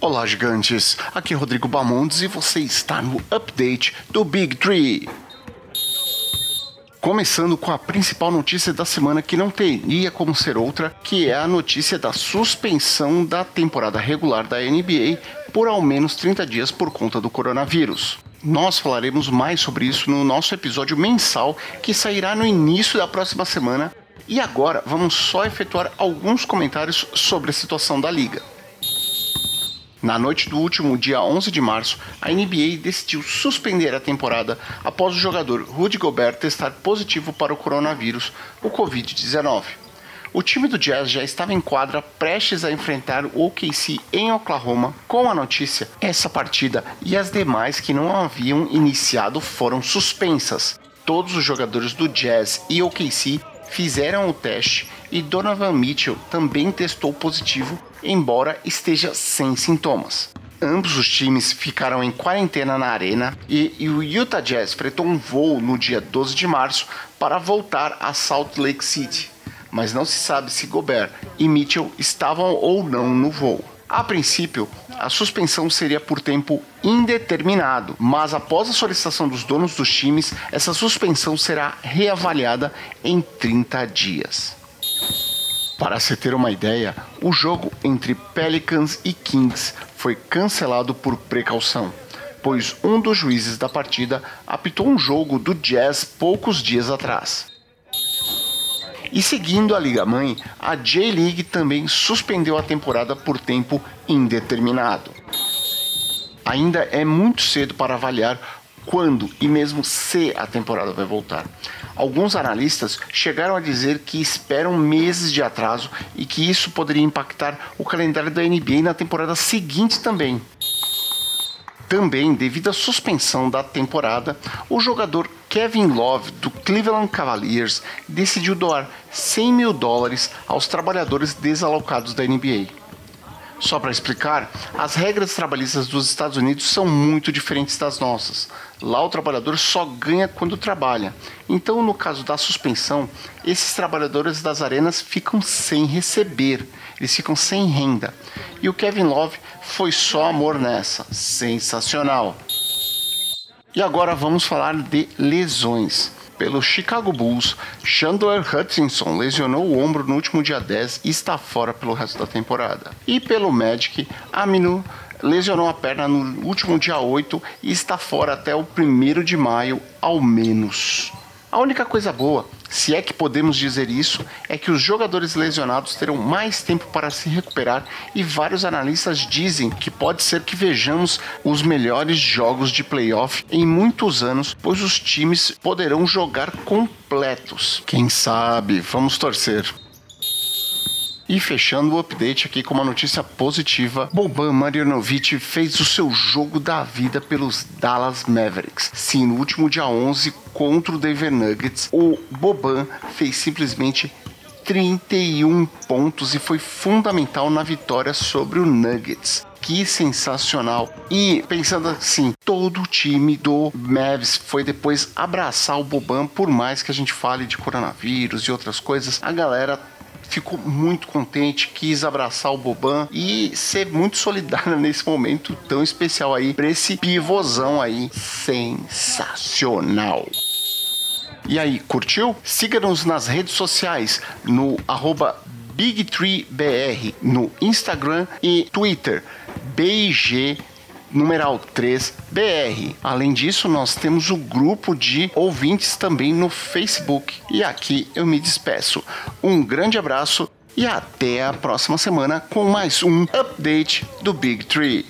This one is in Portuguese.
Olá, gigantes! Aqui é Rodrigo Bamondes e você está no update do Big Tree. Começando com a principal notícia da semana que não teria como ser outra, que é a notícia da suspensão da temporada regular da NBA por ao menos 30 dias por conta do coronavírus. Nós falaremos mais sobre isso no nosso episódio mensal que sairá no início da próxima semana. E agora vamos só efetuar alguns comentários sobre a situação da liga. Na noite do último dia 11 de março, a NBA decidiu suspender a temporada após o jogador Rudy Gobert testar positivo para o coronavírus, o Covid-19. O time do Jazz já estava em quadra prestes a enfrentar o OKC em Oklahoma. Com a notícia, essa partida e as demais que não haviam iniciado foram suspensas. Todos os jogadores do Jazz e OKC fizeram o teste e Donovan Mitchell também testou positivo embora esteja sem sintomas. Ambos os times ficaram em quarentena na arena e, e, o Utah Jazz fretou um voo no dia 12 de março para voltar a Salt Lake City, mas não se sabe se Gobert e Mitchell estavam ou não no voo. A princípio, a suspensão seria por tempo indeterminado, mas após a solicitação dos donos dos times, essa suspensão será reavaliada em 30 dias. Para se ter uma ideia, o jogo entre Pelicans e Kings foi cancelado por precaução, pois um dos juízes da partida apitou um jogo do Jazz poucos dias atrás. E seguindo a Liga Mãe, a J-League também suspendeu a temporada por tempo indeterminado. Ainda é muito cedo para avaliar quando e mesmo se a temporada vai voltar. Alguns analistas chegaram a dizer que esperam meses de atraso e que isso poderia impactar o calendário da NBA na temporada seguinte também. Também, devido à suspensão da temporada, o jogador Kevin Love, do Cleveland Cavaliers, decidiu doar 100 mil dólares aos trabalhadores desalocados da NBA. Só para explicar, as regras trabalhistas dos Estados Unidos são muito diferentes das nossas. Lá o trabalhador só ganha quando trabalha. Então, no caso da suspensão, esses trabalhadores das arenas ficam sem receber, eles ficam sem renda. E o Kevin Love foi só amor nessa. Sensacional! E agora vamos falar de lesões pelo Chicago Bulls, Chandler Hutchinson lesionou o ombro no último dia 10 e está fora pelo resto da temporada. E pelo Magic, Aminu lesionou a perna no último dia 8 e está fora até o 1 de maio, ao menos. A única coisa boa, se é que podemos dizer isso, é que os jogadores lesionados terão mais tempo para se recuperar e vários analistas dizem que pode ser que vejamos os melhores jogos de playoff em muitos anos, pois os times poderão jogar completos. Quem sabe? Vamos torcer. E fechando o update aqui com uma notícia positiva, Boban Marjanovic fez o seu jogo da vida pelos Dallas Mavericks. Sim, no último dia 11 contra o Denver Nuggets, o Boban fez simplesmente 31 pontos e foi fundamental na vitória sobre o Nuggets. Que sensacional! E pensando assim, todo o time do Mavs foi depois abraçar o Boban, por mais que a gente fale de coronavírus e outras coisas, a galera ficou muito contente, quis abraçar o Boban e ser muito solidária nesse momento tão especial aí para esse pivôzão aí sensacional. E aí, curtiu? Siga-nos nas redes sociais no arroba BigTreeBR no Instagram e Twitter. BIG numeral 3 BR. Além disso, nós temos o grupo de ouvintes também no Facebook. E aqui eu me despeço. Um grande abraço e até a próxima semana com mais um update do Big Tree.